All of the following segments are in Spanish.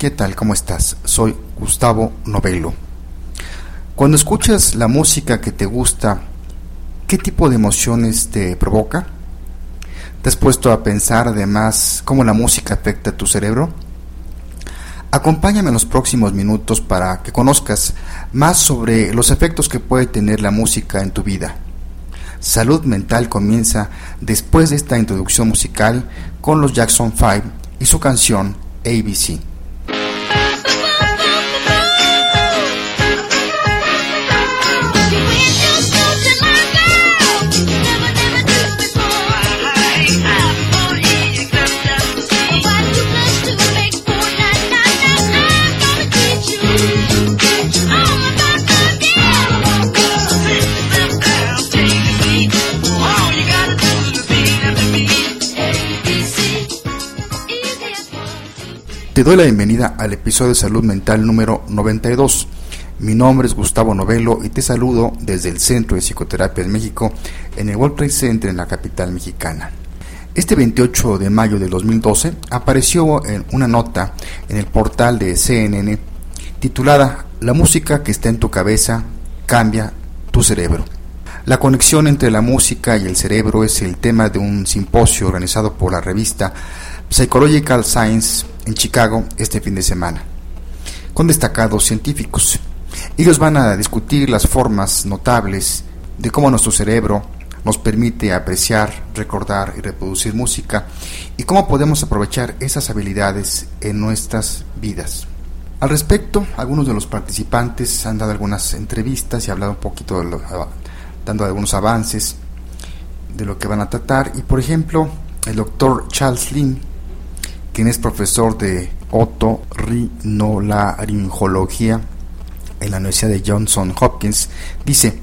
¿qué tal? ¿Cómo estás? Soy Gustavo Novelo. Cuando escuchas la música que te gusta, ¿qué tipo de emociones te provoca? ¿Te has puesto a pensar además cómo la música afecta tu cerebro? Acompáñame en los próximos minutos para que conozcas más sobre los efectos que puede tener la música en tu vida. Salud Mental comienza después de esta introducción musical con los Jackson 5 y su canción ABC. Te doy la bienvenida al episodio de Salud Mental número 92. Mi nombre es Gustavo Novelo y te saludo desde el Centro de Psicoterapia de México en el World Trade Center en la capital mexicana. Este 28 de mayo de 2012 apareció en una nota en el portal de CNN titulada La música que está en tu cabeza cambia tu cerebro. La conexión entre la música y el cerebro es el tema de un simposio organizado por la revista Psychological Science en Chicago este fin de semana, con destacados científicos. Ellos van a discutir las formas notables de cómo nuestro cerebro nos permite apreciar, recordar y reproducir música y cómo podemos aprovechar esas habilidades en nuestras vidas. Al respecto, algunos de los participantes han dado algunas entrevistas y hablado un poquito, de dando algunos avances de lo que van a tratar. Y por ejemplo, el doctor Charles Lin quien es profesor de otorrinolaringología en la Universidad de Johnson Hopkins, dice,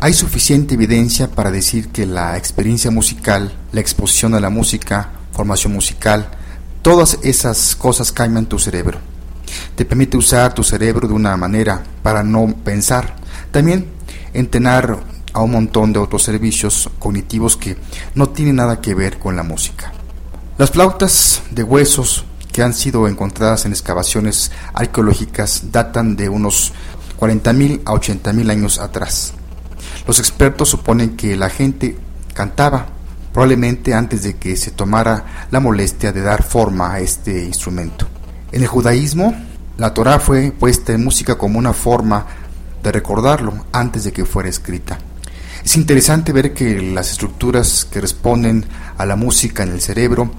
hay suficiente evidencia para decir que la experiencia musical, la exposición a la música, formación musical, todas esas cosas cambian tu cerebro. Te permite usar tu cerebro de una manera para no pensar. También entrenar a un montón de otros servicios cognitivos que no tienen nada que ver con la música. Las flautas de huesos que han sido encontradas en excavaciones arqueológicas datan de unos 40.000 a 80.000 años atrás. Los expertos suponen que la gente cantaba probablemente antes de que se tomara la molestia de dar forma a este instrumento. En el judaísmo, la Torah fue puesta en música como una forma de recordarlo antes de que fuera escrita. Es interesante ver que las estructuras que responden a la música en el cerebro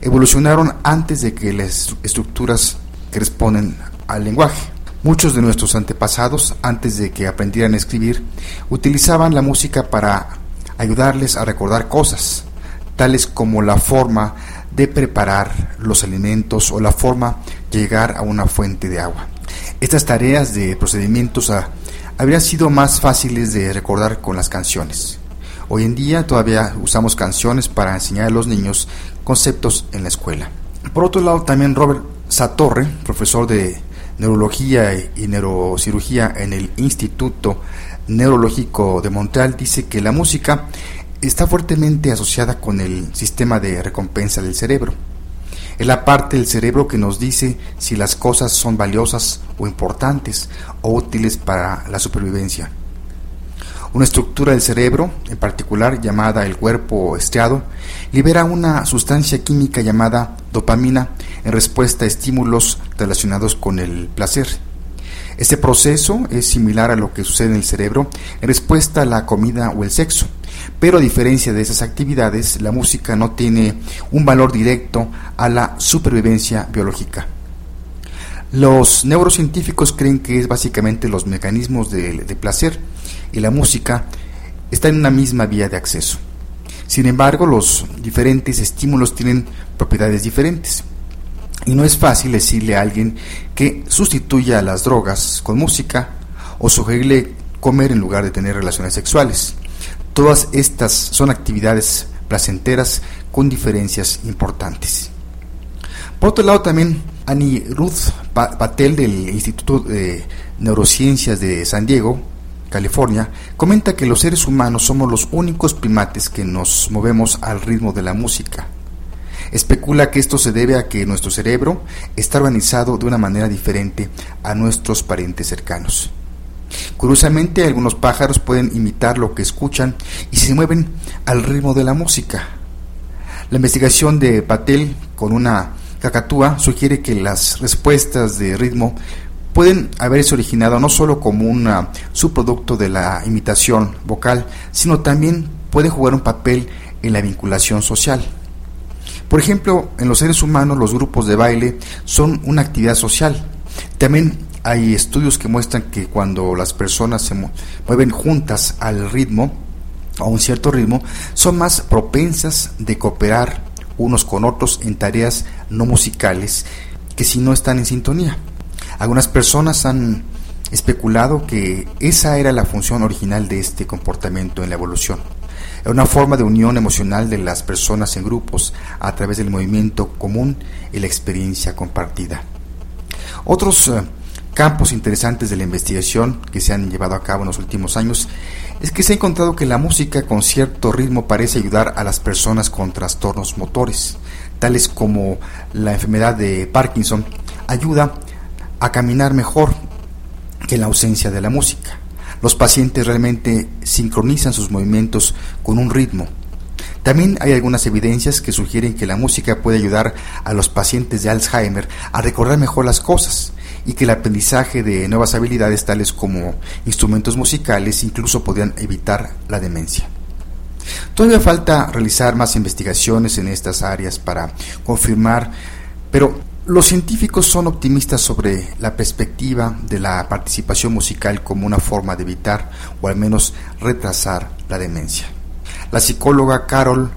evolucionaron antes de que las estructuras que responden al lenguaje. Muchos de nuestros antepasados, antes de que aprendieran a escribir, utilizaban la música para ayudarles a recordar cosas, tales como la forma de preparar los alimentos o la forma de llegar a una fuente de agua. Estas tareas de procedimientos a habrían sido más fáciles de recordar con las canciones. Hoy en día todavía usamos canciones para enseñar a los niños conceptos en la escuela. Por otro lado, también Robert Satorre, profesor de neurología y neurocirugía en el Instituto Neurológico de Montreal, dice que la música está fuertemente asociada con el sistema de recompensa del cerebro. Es la parte del cerebro que nos dice si las cosas son valiosas o importantes o útiles para la supervivencia. Una estructura del cerebro, en particular llamada el cuerpo estriado, libera una sustancia química llamada dopamina en respuesta a estímulos relacionados con el placer. Este proceso es similar a lo que sucede en el cerebro en respuesta a la comida o el sexo. Pero a diferencia de esas actividades, la música no tiene un valor directo a la supervivencia biológica. Los neurocientíficos creen que es básicamente los mecanismos de, placer y la música está en una misma vía de acceso. Sin embargo, los diferentes estímulos tienen propiedades diferentes. Y no es fácil decirle a alguien que sustituya las drogas con música o sugerirle comer en lugar de tener relaciones sexuales. Todas estas son actividades placenteras con diferencias importantes. Por otro lado, también Annie Ruth Patel del Instituto de Neurociencias de San Diego, California, comenta que los seres humanos somos los únicos primates que nos movemos al ritmo de la música. Especula que esto se debe a que nuestro cerebro está organizado de una manera diferente a nuestros parientes cercanos. Curiosamente, algunos pájaros pueden imitar lo que escuchan y se mueven al ritmo de la música. La investigación de Patel con una cacatúa sugiere que las respuestas de ritmo pueden haberse originado no solo como un subproducto de la imitación vocal, sino también puede jugar un papel en la vinculación social. Por ejemplo, en los seres humanos los grupos de baile son una actividad social. También hay estudios que muestran que cuando las personas se mueven juntas al ritmo, a un cierto ritmo, son más propensas de cooperar unos con otros en tareas no musicales que si no están en sintonía. Algunas personas han especulado que esa era la función original de este comportamiento en la evolución. Era una forma de unión emocional de las personas en grupos a través del movimiento común y la experiencia compartida. Otros eh, campos interesantes de la investigación que se han llevado a cabo en los últimos años es que se ha encontrado que la música con cierto ritmo parece ayudar a las personas con trastornos motores, tales como la enfermedad de Parkinson, ayuda a caminar mejor que la ausencia de la música. Los pacientes realmente sincronizan sus movimientos con un ritmo. También hay algunas evidencias que sugieren que la música puede ayudar a los pacientes de Alzheimer a recordar mejor las cosas y que el aprendizaje de nuevas habilidades tales como instrumentos musicales incluso podrían evitar la demencia. Todavía falta realizar más investigaciones en estas áreas para confirmar, pero los científicos son optimistas sobre la perspectiva de la participación musical como una forma de evitar o al menos retrasar la demencia. La psicóloga Carol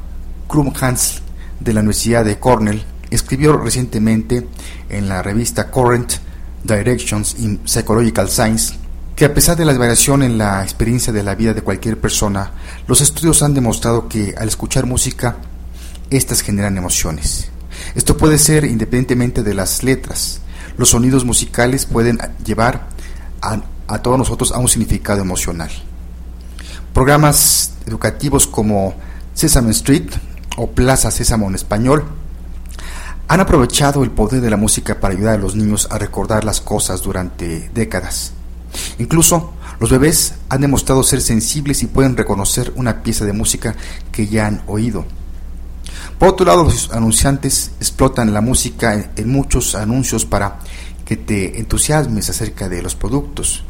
Krumhans de la Universidad de Cornell escribió recientemente en la revista Current Directions in Psychological Science que a pesar de la variación en la experiencia de la vida de cualquier persona, los estudios han demostrado que al escuchar música, éstas generan emociones. Esto puede ser independientemente de las letras. Los sonidos musicales pueden llevar a, todos nosotros a un significado emocional. Programas educativos como Sesame Street o Plaza Sésamo en español han aprovechado el poder de la música para ayudar a los niños a recordar las cosas durante décadas. Incluso los bebés han demostrado ser sensibles y pueden reconocer una pieza de música que ya han oído. Por otro lado, los anunciantes explotan la música en muchos anuncios para que te entusiasmes acerca de los productos.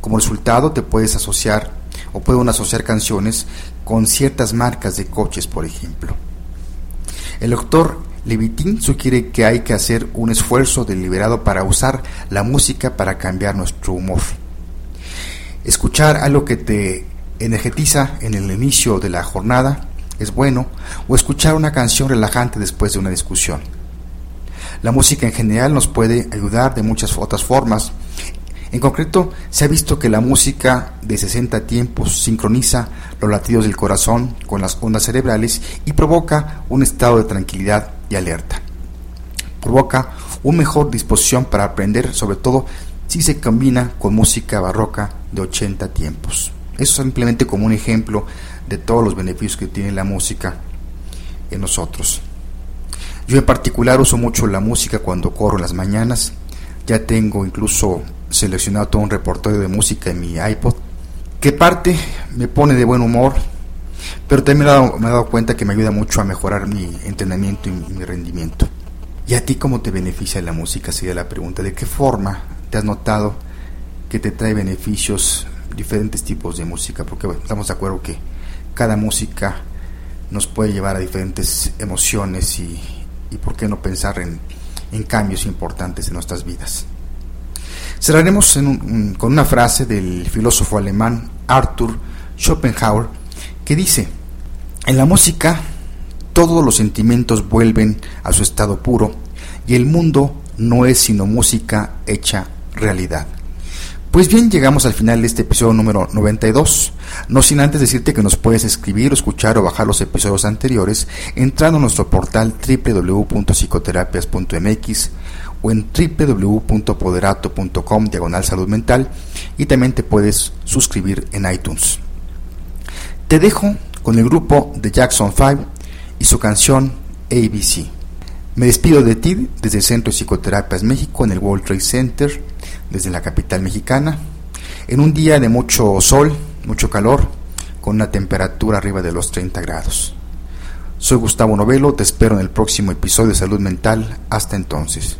Como resultado, te puedes asociar o pueden asociar canciones con ciertas marcas de coches, por ejemplo. El doctor Levitin sugiere que hay que hacer un esfuerzo deliberado para usar la música para cambiar nuestro humor. Escuchar algo que te energetiza en el inicio de la jornada es bueno o escuchar una canción relajante después de una discusión. La música en general nos puede ayudar de muchas otras formas. En concreto, se ha visto que la música de 60 tiempos sincroniza los latidos del corazón con las ondas cerebrales y provoca un estado de tranquilidad y alerta. Provoca una mejor disposición para aprender, sobre todo si se combina con música barroca de 80 tiempos. Eso es simplemente como un ejemplo de todos los beneficios que tiene la música en nosotros. Yo en particular uso mucho la música cuando corro en las mañanas. Ya tengo incluso seleccionado todo un repertorio de música en mi iPod, que parte me pone de buen humor, pero también me he, dado, cuenta que me ayuda mucho a mejorar mi entrenamiento y mi rendimiento. ¿Y a ti cómo te beneficia la música? Sería la pregunta. ¿De qué forma te has notado que te trae beneficios diferentes tipos de música? Porque estamos de acuerdo que cada música nos puede llevar a diferentes emociones y, por qué no pensar en, cambios importantes en nuestras vidas. Cerraremos con una frase del filósofo alemán Arthur Schopenhauer que dice, en la música todos los sentimientos vuelven a su estado puro y el mundo no es sino música hecha realidad. Pues bien, llegamos al final de este episodio número 92. No sin antes decirte que nos puedes escribir, escuchar o bajar los episodios anteriores entrando a nuestro portal www.psicoterapias.mx o en www.poderato.com diagonal salud mental y también te puedes suscribir en iTunes. Te dejo con el grupo de Jackson 5 y su canción ABC. Me despido de ti desde el Centro de Psicoterapias México en el World Trade Center, desde la capital mexicana, en un día de mucho sol, mucho calor, con una temperatura arriba de los 30 grados. Soy Gustavo Novelo, te espero en el próximo episodio de Salud Mental. Hasta entonces.